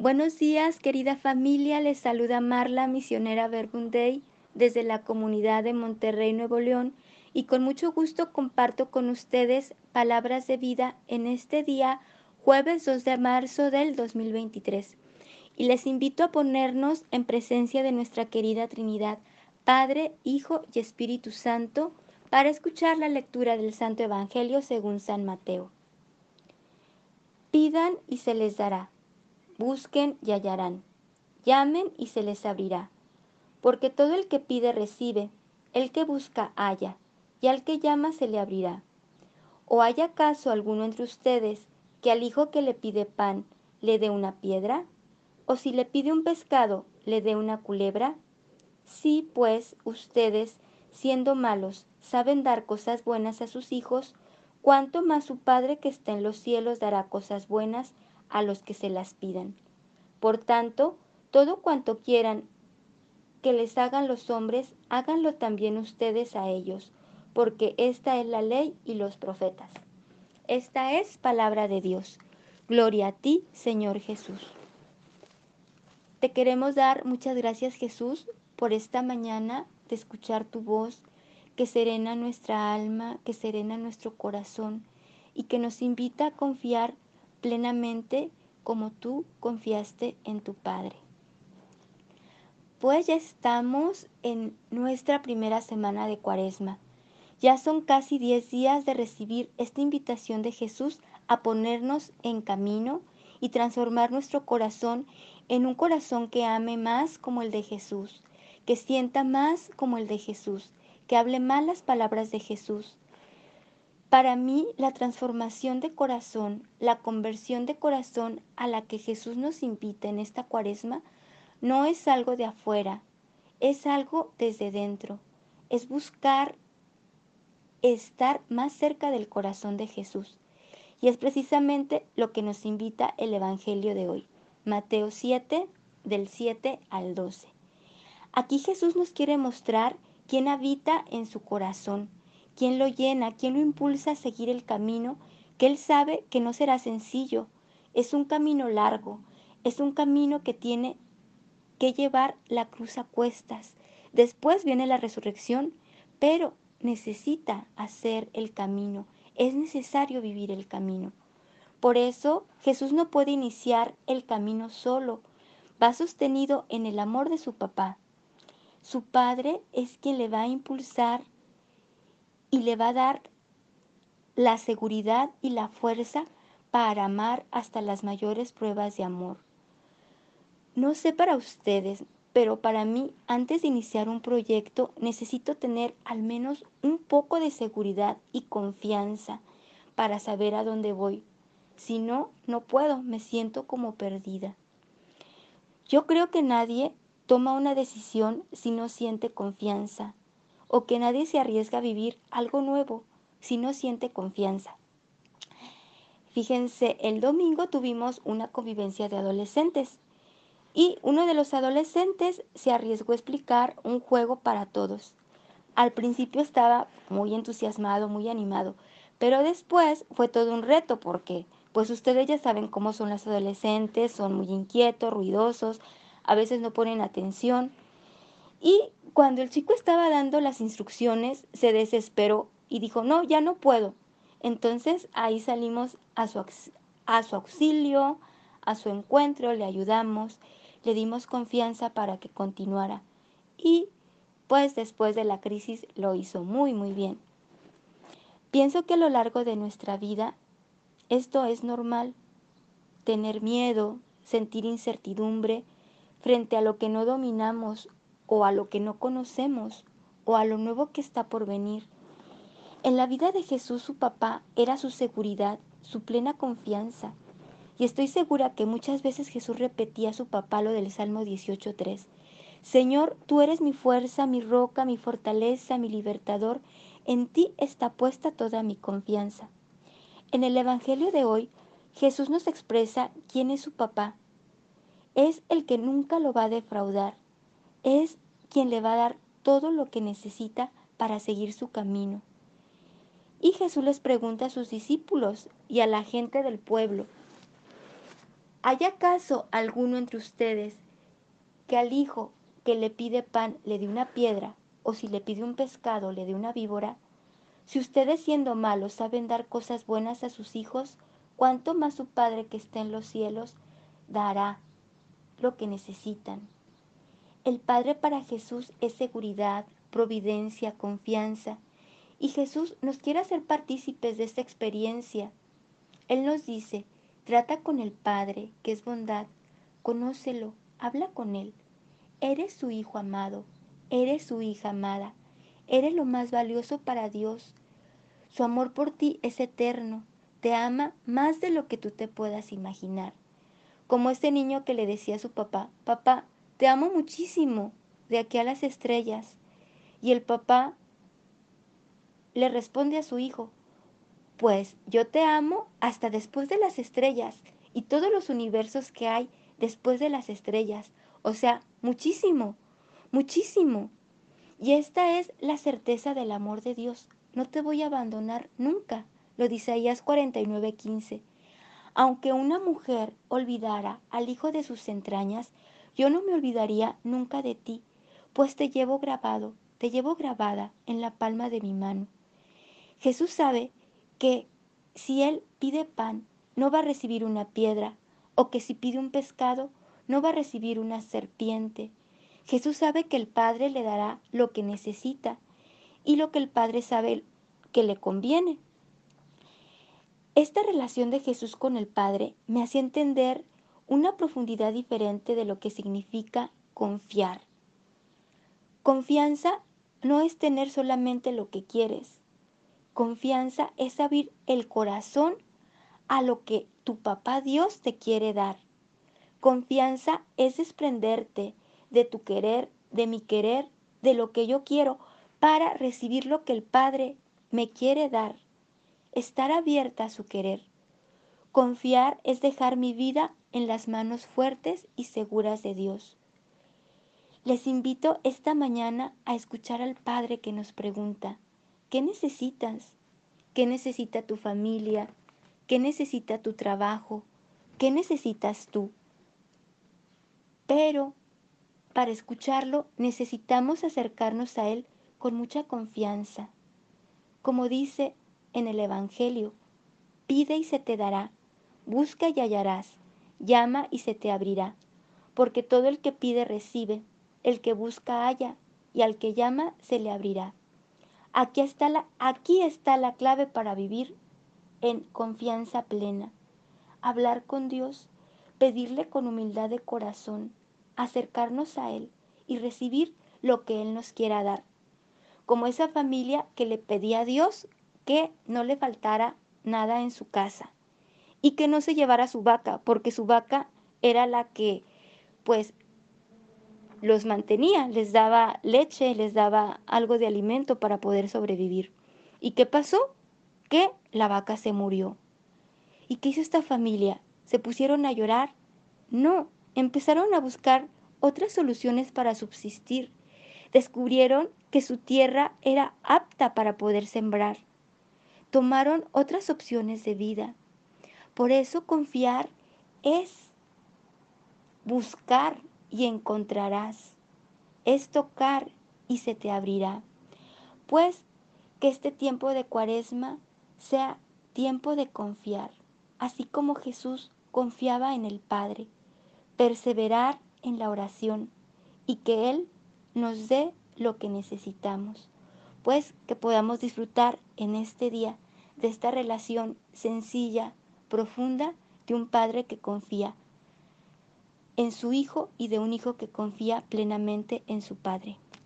Buenos días, querida familia. Les saluda Marla, misionera Verbunday, desde la comunidad de Monterrey, Nuevo León, y con mucho gusto comparto con ustedes palabras de vida en este día, jueves 2 de marzo del 2023. Y les invito a ponernos en presencia de nuestra querida Trinidad, Padre, Hijo y Espíritu Santo, para escuchar la lectura del Santo Evangelio según San Mateo. Pidan y se les dará. Busquen y hallarán. Llamen y se les abrirá. Porque todo el que pide recibe, el que busca halla, y al que llama se le abrirá. ¿O hay acaso alguno entre ustedes que al hijo que le pide pan le dé una piedra? ¿O si le pide un pescado le dé una culebra? Si, pues, ustedes, siendo malos, saben dar cosas buenas a sus hijos, cuánto más su Padre que está en los cielos dará cosas buenas a los que se las pidan. Por tanto, todo cuanto quieran que les hagan los hombres, háganlo también ustedes a ellos, porque esta es la ley y los profetas. Esta es palabra de Dios. Gloria a ti, Señor Jesús. Te queremos dar muchas gracias, Jesús, por esta mañana de escuchar tu voz, que serena nuestra alma, que serena nuestro corazón y que nos invita a confiar plenamente como tú confiaste en tu Padre. Pues ya estamos en nuestra primera semana de Cuaresma. Ya son casi 10 días de recibir esta invitación de Jesús a ponernos en camino y transformar nuestro corazón en un corazón que ame más como el de Jesús, que sienta más como el de Jesús, que hable más las palabras de Jesús. Para mí, la transformación de corazón, la conversión de corazón a la que Jesús nos invita en esta cuaresma, no es algo de afuera, es algo desde dentro, es buscar estar más cerca del corazón de Jesús. Y es precisamente lo que nos invita el Evangelio de hoy, Mateo 7, del 7 al 12. Aquí Jesús nos quiere mostrar quién habita en su corazón, quién lo llena, quién lo impulsa a seguir el camino que él sabe que no será sencillo. Es un camino largo, es un camino que tiene que llevar la cruz a cuestas. Después viene la resurrección, pero necesita hacer el camino, es necesario vivir el camino. Por eso Jesús no puede iniciar el camino solo, va sostenido en el amor de su papá, su padre es quien le va a impulsar y le va a dar la seguridad y la fuerza para amar hasta las mayores pruebas de amor. No sé para ustedes, pero para mí, antes de iniciar un proyecto, necesito tener al menos un poco de seguridad y confianza para saber a dónde voy. Si no, no puedo, me siento como perdida. Yo creo que nadie toma una decisión si no siente confianza, o que nadie se arriesga a vivir algo nuevo si no siente confianza. Fíjense, el domingo tuvimos una convivencia de adolescentes y uno de los adolescentes se arriesgó a explicar un juego para todos. Al principio estaba muy entusiasmado, muy animado, pero después fue todo un reto porque pues ustedes ya saben cómo son los adolescentes, son muy inquietos, ruidosos, a veces no ponen atención. Y cuando el chico estaba dando las instrucciones, se desesperó y dijo, no, ya no puedo. Entonces ahí salimos a su, a su auxilio, a su encuentro, le ayudamos, le dimos confianza para que continuara. Y pues después de la crisis lo hizo muy, muy bien. Pienso que a lo largo de nuestra vida esto es normal. Tener miedo, sentir incertidumbre, frente a lo que no dominamos o a lo que no conocemos o a lo nuevo que está por venir. En la vida de Jesús su papá era su seguridad, su plena confianza. Y estoy segura que muchas veces Jesús repetía a su papá lo del Salmo 18.3. Señor, tú eres mi fuerza, mi roca, mi fortaleza, mi libertador. En ti está puesta toda mi confianza. En el Evangelio de hoy, Jesús nos expresa quién es su papá es el que nunca lo va a defraudar. Es quien le va a dar todo lo que necesita para seguir su camino. Y Jesús les pregunta a sus discípulos y a la gente del pueblo, ¿Hay acaso alguno entre ustedes que al hijo que le pide pan le dé una piedra, o si le pide un pescado le dé una víbora? Si ustedes siendo malos saben dar cosas buenas a sus hijos, ¿cuánto más su Padre que está en los cielos dará lo que necesitan? El Padre para Jesús es seguridad, providencia, confianza. Y Jesús nos quiere hacer partícipes de esta experiencia. Él nos dice, trata con el Padre, que es bondad, conócelo, habla con Él. Eres su hijo amado, eres su hija amada, eres lo más valioso para Dios. Su amor por ti es eterno, te ama más de lo que tú te puedas imaginar. Como este niño que le decía a su papá, papá, te amo muchísimo, de aquí a las estrellas. Y el papá le responde a su hijo, pues yo te amo hasta después de las estrellas y todos los universos que hay después de las estrellas. O sea, muchísimo, muchísimo. Y esta es la certeza del amor de Dios. No te voy a abandonar nunca, lo dice Isaías 49:15. Aunque una mujer olvidara al hijo de sus entrañas, yo no me olvidaría nunca de ti, pues te llevo grabado te llevo grabada en la palma de mi mano. Jesús sabe que si Él pide pan, no va a recibir una piedra, o que si pide un pescado, no va a recibir una serpiente. Jesús sabe que el Padre le dará lo que necesita y lo que el Padre sabe que le conviene. Esta relación de Jesús con el Padre me hace entender una profundidad diferente de lo que significa confiar. Confianza no es tener solamente lo que quieres. Confianza es abrir el corazón a lo que tu papá Dios te quiere dar. Confianza es desprenderte de tu querer, de mi querer, de lo que yo quiero, para recibir lo que el Padre me quiere dar. Estar abierta a su querer. Confiar es dejar mi vida en las manos fuertes y seguras de Dios. Les invito esta mañana a escuchar al Padre que nos pregunta, ¿qué necesitas? ¿Qué necesita tu familia? ¿Qué necesita tu trabajo? ¿Qué necesitas tú? Pero para escucharlo necesitamos acercarnos a Él con mucha confianza. Como dice en el Evangelio, pide y se te dará, busca y hallarás, llama y se te abrirá, porque todo el que pide recibe, el que busca halla, y al que llama se le abrirá. Aquí está la, aquí está la clave para vivir en confianza plena. Hablar con Dios, pedirle con humildad de corazón, acercarnos a Él y recibir lo que Él nos quiera dar. Como esa familia que le pedía a Dios que no le faltara nada en su casa y que no se llevara su vaca, porque su vaca era la que pues los mantenía, les daba leche, les daba algo de alimento para poder sobrevivir. ¿Y qué pasó? Que la vaca se murió. ¿Y qué hizo esta familia? ¿Se pusieron a llorar? No, empezaron a buscar otras soluciones para subsistir. Descubrieron que su tierra era apta para poder sembrar. Tomaron otras opciones de vida. Por eso confiar es buscar y encontrarás. Es tocar y se te abrirá. Pues que este tiempo de cuaresma sea tiempo de confiar, así como Jesús confiaba en el Padre, perseverar en la oración y que Él nos dé lo que necesitamos, pues que podamos disfrutar en este día de esta relación sencilla, profunda de un Padre que confía en su Hijo y de un Hijo que confía plenamente en su Padre.